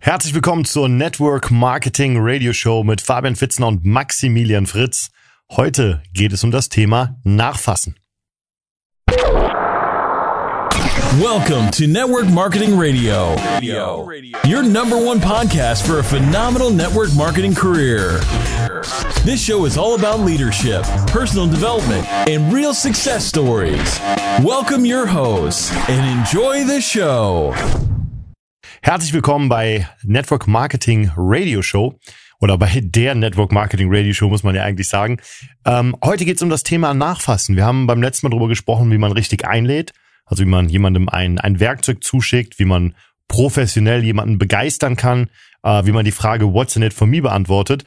Herzlich willkommen zur Network Marketing Radio Show mit Fabian Fitzner und Maximilian Fritz. Heute geht es um das Thema Nachfassen. Welcome to Network Marketing Radio, your number one podcast for a phenomenal network marketing career. This show is all about leadership, personal development, and real success stories. Welcome your hosts and enjoy the show. Herzlich willkommen bei Network Marketing Radio Show oder bei der Network Marketing Radio Show muss man ja eigentlich sagen. Ähm, heute geht es um das Thema Nachfassen. Wir haben beim letzten Mal darüber gesprochen, wie man richtig einlädt, also wie man jemandem ein, ein Werkzeug zuschickt, wie man professionell jemanden begeistern kann, äh, wie man die Frage What's in it for me beantwortet.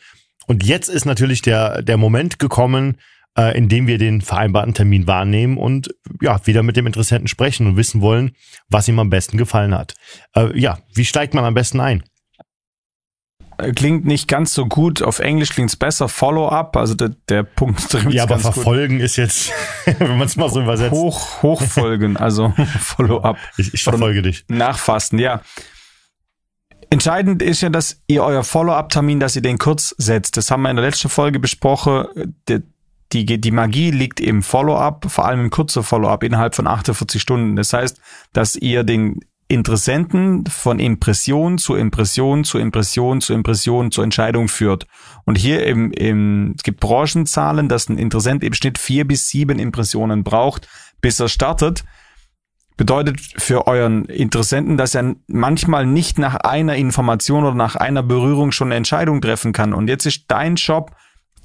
Und jetzt ist natürlich der, der Moment gekommen, äh, indem wir den vereinbarten Termin wahrnehmen und ja, wieder mit dem Interessenten sprechen und wissen wollen, was ihm am besten gefallen hat. Äh, ja, wie steigt man am besten ein? Äh, klingt nicht ganz so gut. Auf Englisch klingt's besser. Follow-up, also der, der Punkt trifft Ja, aber verfolgen gut. ist jetzt, wenn man es mal so übersetzt. Hoch, hochfolgen, also Follow-up. Ich, ich verfolge dich. Nachfassen, ja. Entscheidend ist ja, dass ihr euer Follow-up-Termin, dass ihr den kurz setzt. Das haben wir in der letzten Folge besprochen. Der, die, die Magie liegt im Follow-up, vor allem im kurzen Follow-up innerhalb von 48 Stunden. Das heißt, dass ihr den Interessenten von Impression zu Impression zu Impression zu Impression zur Entscheidung führt. Und hier im, im, es gibt Branchenzahlen, dass ein Interessent im Schnitt vier bis sieben Impressionen braucht, bis er startet. Bedeutet für euren Interessenten, dass er manchmal nicht nach einer Information oder nach einer Berührung schon eine Entscheidung treffen kann. Und jetzt ist dein Job,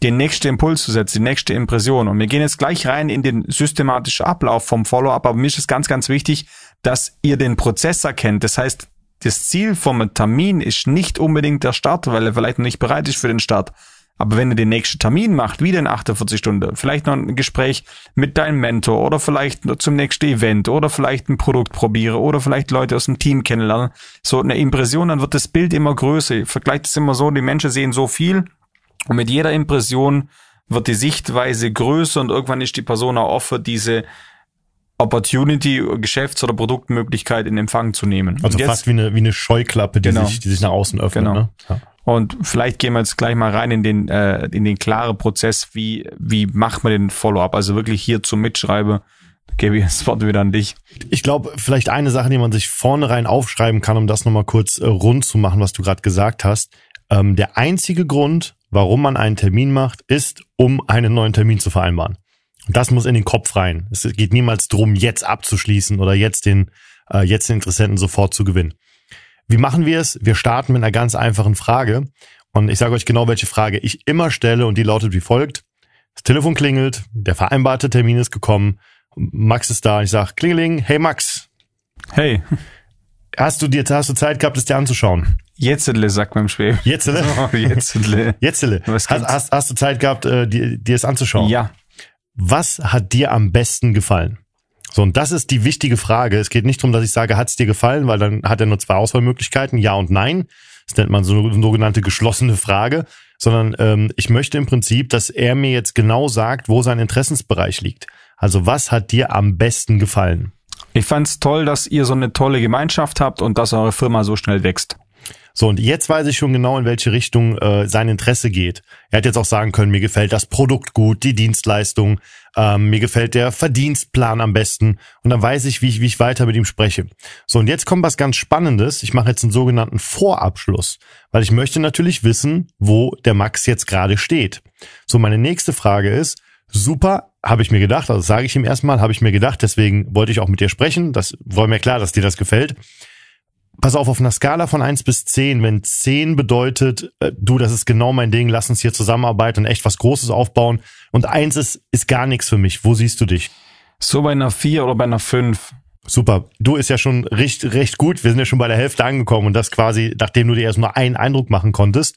den nächsten Impuls zu setzen, die nächste Impression. Und wir gehen jetzt gleich rein in den systematischen Ablauf vom Follow-up, aber mir ist es ganz, ganz wichtig, dass ihr den Prozess erkennt. Das heißt, das Ziel vom Termin ist nicht unbedingt der Start, weil er vielleicht noch nicht bereit ist für den Start. Aber wenn ihr den nächsten Termin macht, wieder in 48 Stunden, vielleicht noch ein Gespräch mit deinem Mentor oder vielleicht zum nächsten Event oder vielleicht ein Produkt probiere oder vielleicht Leute aus dem Team kennenlernen, so eine Impression, dann wird das Bild immer größer. Vergleicht es immer so, die Menschen sehen so viel und mit jeder Impression wird die Sichtweise größer und irgendwann ist die Person auch offen, diese Opportunity, Geschäfts- oder Produktmöglichkeit in Empfang zu nehmen. Also jetzt, fast wie eine, wie eine Scheuklappe, die, genau. sich, die sich nach außen öffnet. Genau. Ne? Ja. Und vielleicht gehen wir jetzt gleich mal rein in den, äh, in den klaren Prozess, wie, wie macht man den Follow-up? Also wirklich hier zum Mitschreiben. Gebe ich das Wort wieder an dich. Ich glaube, vielleicht eine Sache, die man sich vorne rein aufschreiben kann, um das nochmal kurz äh, rund zu machen, was du gerade gesagt hast. Ähm, der einzige Grund, warum man einen Termin macht, ist, um einen neuen Termin zu vereinbaren. Und das muss in den Kopf rein. Es geht niemals drum, jetzt abzuschließen oder jetzt den, äh, jetzt den Interessenten sofort zu gewinnen. Wie machen wir es? Wir starten mit einer ganz einfachen Frage. Und ich sage euch genau, welche Frage ich immer stelle und die lautet wie folgt. Das Telefon klingelt, der vereinbarte Termin ist gekommen, Max ist da. Ich sage, Klingeling, hey Max. Hey. Hast du dir hast du Zeit gehabt, es dir anzuschauen? Jetzele, sagt man im Schwäbisch. Jetzele? Oh, Jetzele. Jetzele. hast, hast, hast du Zeit gehabt, äh, dir, dir es anzuschauen? Ja. Was hat dir am besten gefallen? So, und das ist die wichtige Frage. Es geht nicht darum, dass ich sage, hat es dir gefallen, weil dann hat er nur zwei Auswahlmöglichkeiten, ja und nein. Das nennt man so eine sogenannte geschlossene Frage, sondern ähm, ich möchte im Prinzip, dass er mir jetzt genau sagt, wo sein Interessensbereich liegt. Also was hat dir am besten gefallen? Ich fand's toll, dass ihr so eine tolle Gemeinschaft habt und dass eure Firma so schnell wächst. So, und jetzt weiß ich schon genau, in welche Richtung äh, sein Interesse geht. Er hätte jetzt auch sagen können, mir gefällt das Produkt gut, die Dienstleistung, ähm, mir gefällt der Verdienstplan am besten. Und dann weiß ich, wie ich, wie ich weiter mit ihm spreche. So, und jetzt kommt was ganz Spannendes. Ich mache jetzt einen sogenannten Vorabschluss, weil ich möchte natürlich wissen, wo der Max jetzt gerade steht. So, meine nächste Frage ist, super, habe ich mir gedacht, also sage ich ihm erstmal, habe ich mir gedacht, deswegen wollte ich auch mit dir sprechen. Das war mir klar, dass dir das gefällt pass auf, auf einer Skala von eins bis zehn, wenn zehn bedeutet, äh, du, das ist genau mein Ding, lass uns hier zusammenarbeiten und echt was Großes aufbauen und eins ist, ist gar nichts für mich. Wo siehst du dich? So bei einer vier oder bei einer fünf. Super. Du ist ja schon recht, recht gut. Wir sind ja schon bei der Hälfte angekommen und das quasi, nachdem du dir erst nur einen Eindruck machen konntest.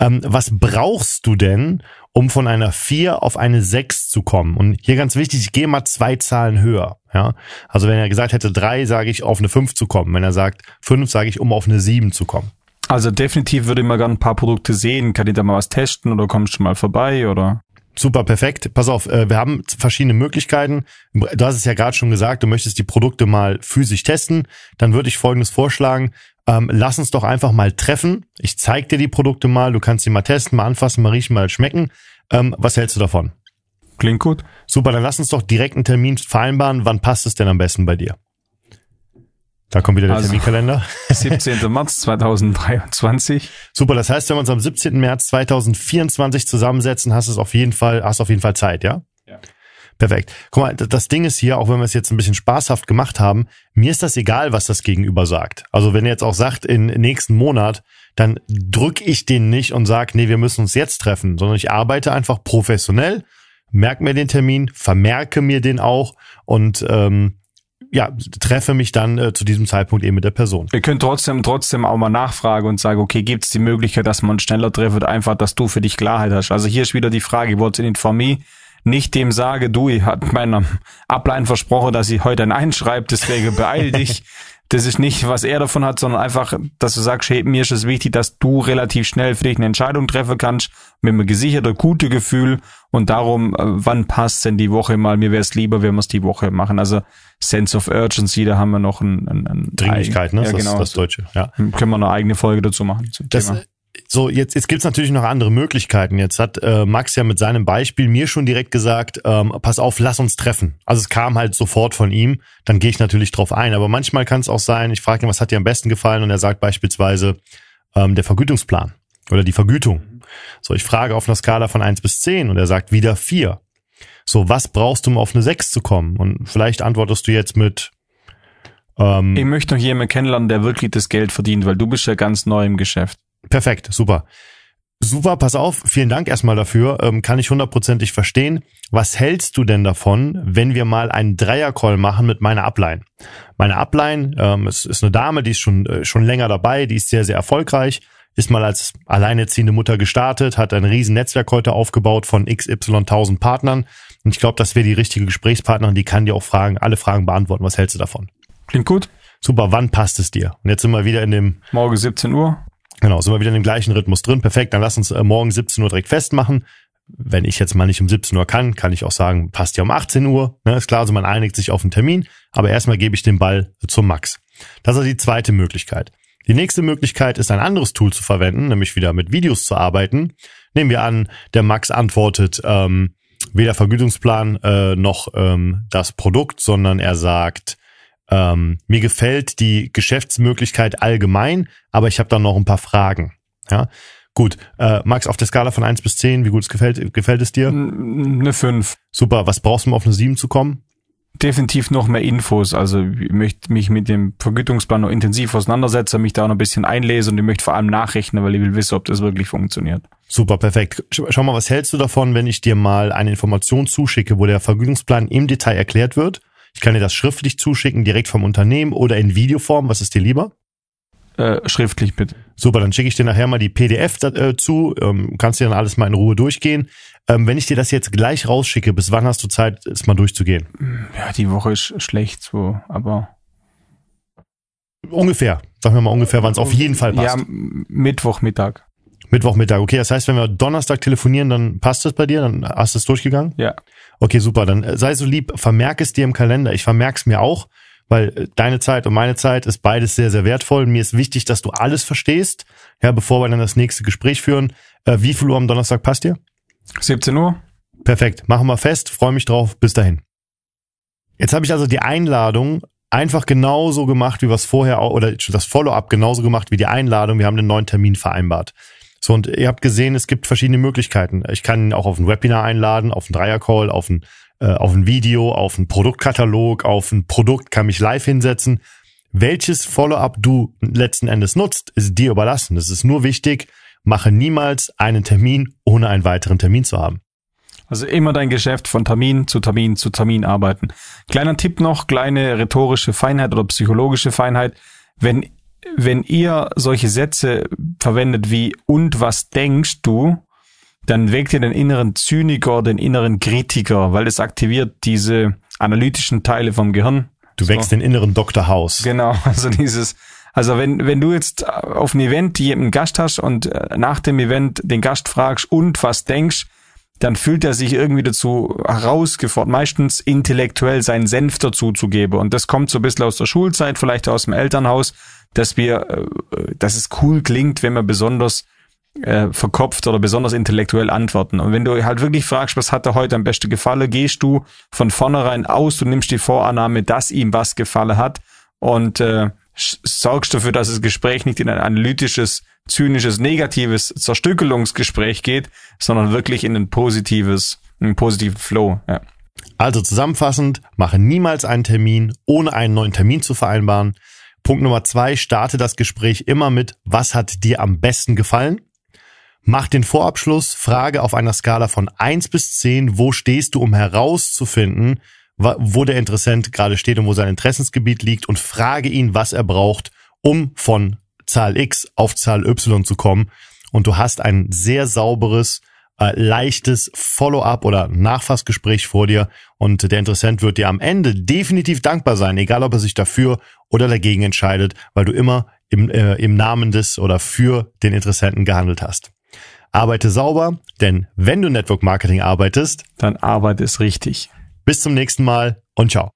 Ähm, was brauchst du denn, um von einer 4 auf eine 6 zu kommen? Und hier ganz wichtig, ich gehe mal zwei Zahlen höher. Ja, also wenn er gesagt hätte 3, sage ich, auf eine 5 zu kommen. Wenn er sagt 5, sage ich, um auf eine 7 zu kommen. Also definitiv würde ich mal gerne ein paar Produkte sehen. Kann ich da mal was testen oder kommst du mal vorbei oder? Super, perfekt. Pass auf, äh, wir haben verschiedene Möglichkeiten. Du hast es ja gerade schon gesagt, du möchtest die Produkte mal physisch testen. Dann würde ich Folgendes vorschlagen. Ähm, lass uns doch einfach mal treffen. Ich zeig dir die Produkte mal, du kannst sie mal testen, mal anfassen, mal riechen, mal schmecken. Ähm, was hältst du davon? Klingt gut. Super, dann lass uns doch direkt einen Termin vereinbaren. Wann passt es denn am besten bei dir? Da kommt wieder der Also- Terminkalender. 17. März 2023. Super, das heißt, wenn wir uns am 17. März 2024 zusammensetzen, hast du es auf jeden Fall, hast auf jeden Fall Zeit, ja? Perfekt. Guck mal, das Ding ist hier, auch wenn wir es jetzt ein bisschen spaßhaft gemacht haben, mir ist das egal, was das Gegenüber sagt. Also wenn er jetzt auch sagt, in nächsten Monat, dann drück ich den nicht und sag, nee, wir müssen uns jetzt treffen, sondern ich arbeite einfach professionell, merke mir den Termin, vermerke mir den auch und ähm, ja, treffe mich dann äh, zu diesem Zeitpunkt eben mit der Person. Ihr könnt trotzdem, trotzdem auch mal nachfragen und sagen, okay, gibt es die Möglichkeit, dass man schneller trifft, einfach, dass du für dich Klarheit hast. Also hier ist wieder die Frage, ich wollte in Informie nicht dem sage, du, ich hat meiner Ablein versprochen, dass ich heute ein einschreibe, deswegen beeil dich. Das ist nicht, was er davon hat, sondern einfach, dass du sagst, hey, mir ist es wichtig, dass du relativ schnell für dich eine Entscheidung treffen kannst, mit einem gesicherten, guten Gefühl und darum, äh, wann passt denn die Woche mal, mir wäre es lieber, wenn wir es die Woche machen. Also Sense of Urgency, da haben wir noch ein, ein, ein Dringlichkeit, ne? Ja, das genau. ist das Deutsche. Ja. Können wir eine eigene Folge dazu machen zum Das, Thema. So, jetzt, jetzt gibt's natürlich noch andere Möglichkeiten. Jetzt hat äh, Max ja mit seinem Beispiel mir schon direkt gesagt, ähm, pass auf, lass uns treffen. Also es kam halt sofort von ihm, dann gehe ich natürlich drauf ein. Aber manchmal kann es auch sein, ich frage ihn, was hat dir am besten gefallen? Und er sagt beispielsweise ähm, der Vergütungsplan oder die Vergütung. So, ich frage auf einer Skala von eins bis zehn und er sagt wieder vier. So, was brauchst du, um auf eine sechs zu kommen? Und vielleicht antwortest du jetzt mit ähm, Ich möchte noch jemanden kennenlernen, der wirklich das Geld verdient, weil du bist ja ganz neu im Geschäft. Perfekt, super. Super, pass auf, vielen Dank erstmal dafür, ähm, kann ich hundertprozentig verstehen. Was hältst du denn davon, wenn wir mal einen Dreier-Call machen mit meiner Upline? Meine Upline ähm, ist, ist eine Dame, die ist schon, äh, schon länger dabei, die ist sehr, sehr erfolgreich, ist mal als alleinerziehende Mutter gestartet, hat ein riesen Netzwerk heute aufgebaut von XY 1000 Partnern und ich glaube, das wäre die richtige Gesprächspartnerin, die kann dir auch Fragen, alle Fragen beantworten. Was hältst du davon? Klingt gut. Super, wann passt es dir? Und jetzt sind wir wieder in dem Morgen 17 Uhr. Genau, sind wir wieder in dem gleichen Rhythmus drin. Perfekt, dann lass uns äh, morgen 17 Uhr direkt festmachen. Wenn ich jetzt mal nicht um 17 Uhr kann, kann ich auch sagen, passt ja um 18 Uhr. Ne, ist klar, also man einigt sich auf einen Termin, aber erstmal gebe ich den Ball zum Max. Das ist die zweite Möglichkeit. Die nächste Möglichkeit ist, ein anderes Tool zu verwenden, nämlich wieder mit Videos zu arbeiten. Nehmen wir an, der Max antwortet ähm, weder Vergütungsplan äh, noch ähm, das Produkt, sondern er sagt, ähm, mir gefällt die Geschäftsmöglichkeit allgemein, aber ich habe da noch ein paar Fragen. Ja, gut. Äh, Max, auf der Skala von 1 bis 10, wie gut es gefällt, gefällt es dir? Eine 5. Super. Was brauchst du, um auf eine 7 zu kommen? Definitiv noch mehr Infos. Also ich möchte mich mit dem Vergütungsplan noch intensiv auseinandersetzen, mich da noch ein bisschen einlesen und ich möchte vor allem nachrechnen, weil ich will wissen, ob das wirklich funktioniert. Super, perfekt. Sch- Schau mal, was hältst du davon, wenn ich dir mal eine Information zuschicke, wo der Vergütungsplan im Detail erklärt wird? Ich kann dir das schriftlich zuschicken, direkt vom Unternehmen oder in Videoform. Was ist dir lieber? Äh, schriftlich bitte. Super, dann schicke ich dir nachher mal die PDF da, äh, zu. Ähm, kannst dir dann alles mal in Ruhe durchgehen. Ähm, wenn ich dir das jetzt gleich rausschicke, bis wann hast du Zeit, es mal durchzugehen? Ja, die Woche ist schlecht so, aber Ungefähr. Sagen wir mal ungefähr, wann es auf jeden Fall passt. ja, Mittwochmittag. Mittwochmittag. Okay, das heißt, wenn wir Donnerstag telefonieren, dann passt es bei dir, dann hast du es durchgegangen? Ja. Okay, super. Dann äh, sei so lieb, vermerk es dir im Kalender. Ich vermerk's mir auch, weil äh, deine Zeit und meine Zeit ist beides sehr, sehr wertvoll. Mir ist wichtig, dass du alles verstehst, ja, bevor wir dann das nächste Gespräch führen. Äh, wie viel Uhr am Donnerstag passt dir? 17 Uhr? Perfekt. Machen wir fest. Freue mich drauf. Bis dahin. Jetzt habe ich also die Einladung einfach genauso gemacht, wie es vorher oder das Follow-up genauso gemacht wie die Einladung. Wir haben den neuen Termin vereinbart. So, und ihr habt gesehen, es gibt verschiedene Möglichkeiten. Ich kann ihn auch auf ein Webinar einladen, auf einen Dreier-Call, auf ein, äh, auf ein Video, auf einen Produktkatalog, auf ein Produkt, kann mich live hinsetzen. Welches Follow-up du letzten Endes nutzt, ist dir überlassen. Es ist nur wichtig, mache niemals einen Termin, ohne einen weiteren Termin zu haben. Also immer dein Geschäft von Termin zu Termin zu Termin arbeiten. Kleiner Tipp noch, kleine rhetorische Feinheit oder psychologische Feinheit. Wenn, wenn ihr solche Sätze verwendet wie und was denkst du, dann weckt ihr den inneren Zyniker, den inneren Kritiker, weil es aktiviert diese analytischen Teile vom Gehirn. Du wächst den inneren Dr. House. Genau, also dieses, also wenn, wenn du jetzt auf einem Event jemanden Gast hast und äh, nach dem Event den Gast fragst und was denkst, dann fühlt er sich irgendwie dazu herausgefordert, meistens intellektuell seinen Senf dazu zu geben. Und das kommt so ein bisschen aus der Schulzeit, vielleicht aus dem Elternhaus. Dass wir, äh, dass es cool klingt, wenn wir besonders äh, verkopft oder besonders intellektuell antworten. Und wenn du halt wirklich fragst, was hat er heute am besten gefallen, gehst du von vornherein aus, du nimmst die Vorannahme, dass ihm was gefallen hat und äh, sorgst dafür, dass das Gespräch nicht in ein analytisches, zynisches, negatives Zerstückelungsgespräch geht, sondern wirklich in ein positives, einen positiven Flow. Ja. Also zusammenfassend, mache niemals einen Termin, ohne einen neuen Termin zu vereinbaren. Punkt Nummer zwei, starte das Gespräch immer mit, was hat dir am besten gefallen? Mach den Vorabschluss, frage auf einer Skala von eins bis zehn, wo stehst du, um herauszufinden, wo der Interessent gerade steht und wo sein Interessensgebiet liegt und frage ihn, was er braucht, um von Zahl X auf Zahl Y zu kommen. Und du hast ein sehr sauberes, äh, leichtes Follow-up oder Nachfassgespräch vor dir und der Interessent wird dir am Ende definitiv dankbar sein, egal ob er sich dafür oder dagegen entscheidet, weil du immer im, äh, im Namen des oder für den Interessenten gehandelt hast. Arbeite sauber, denn wenn du Network Marketing arbeitest, dann arbeite es richtig. Bis zum nächsten Mal und ciao.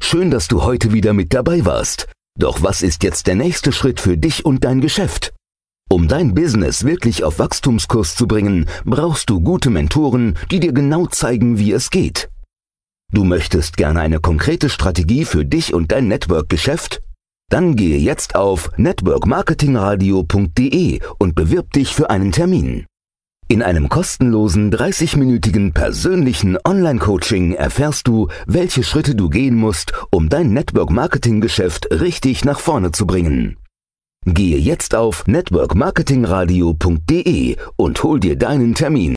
Schön, dass du heute wieder mit dabei warst. Doch was ist jetzt der nächste Schritt für dich und dein Geschäft? Um dein Business wirklich auf Wachstumskurs zu bringen, brauchst du gute Mentoren, die dir genau zeigen, wie es geht. Du möchtest gerne eine konkrete Strategie für dich und dein Network-Geschäft? Dann gehe jetzt auf networkmarketingradio.de und bewirb dich für einen Termin. In einem kostenlosen 30-minütigen persönlichen Online-Coaching erfährst du, welche Schritte du gehen musst, um dein Network-Marketing-Geschäft richtig nach vorne zu bringen. Gehe jetzt auf networkmarketingradio.de und hol dir deinen Termin.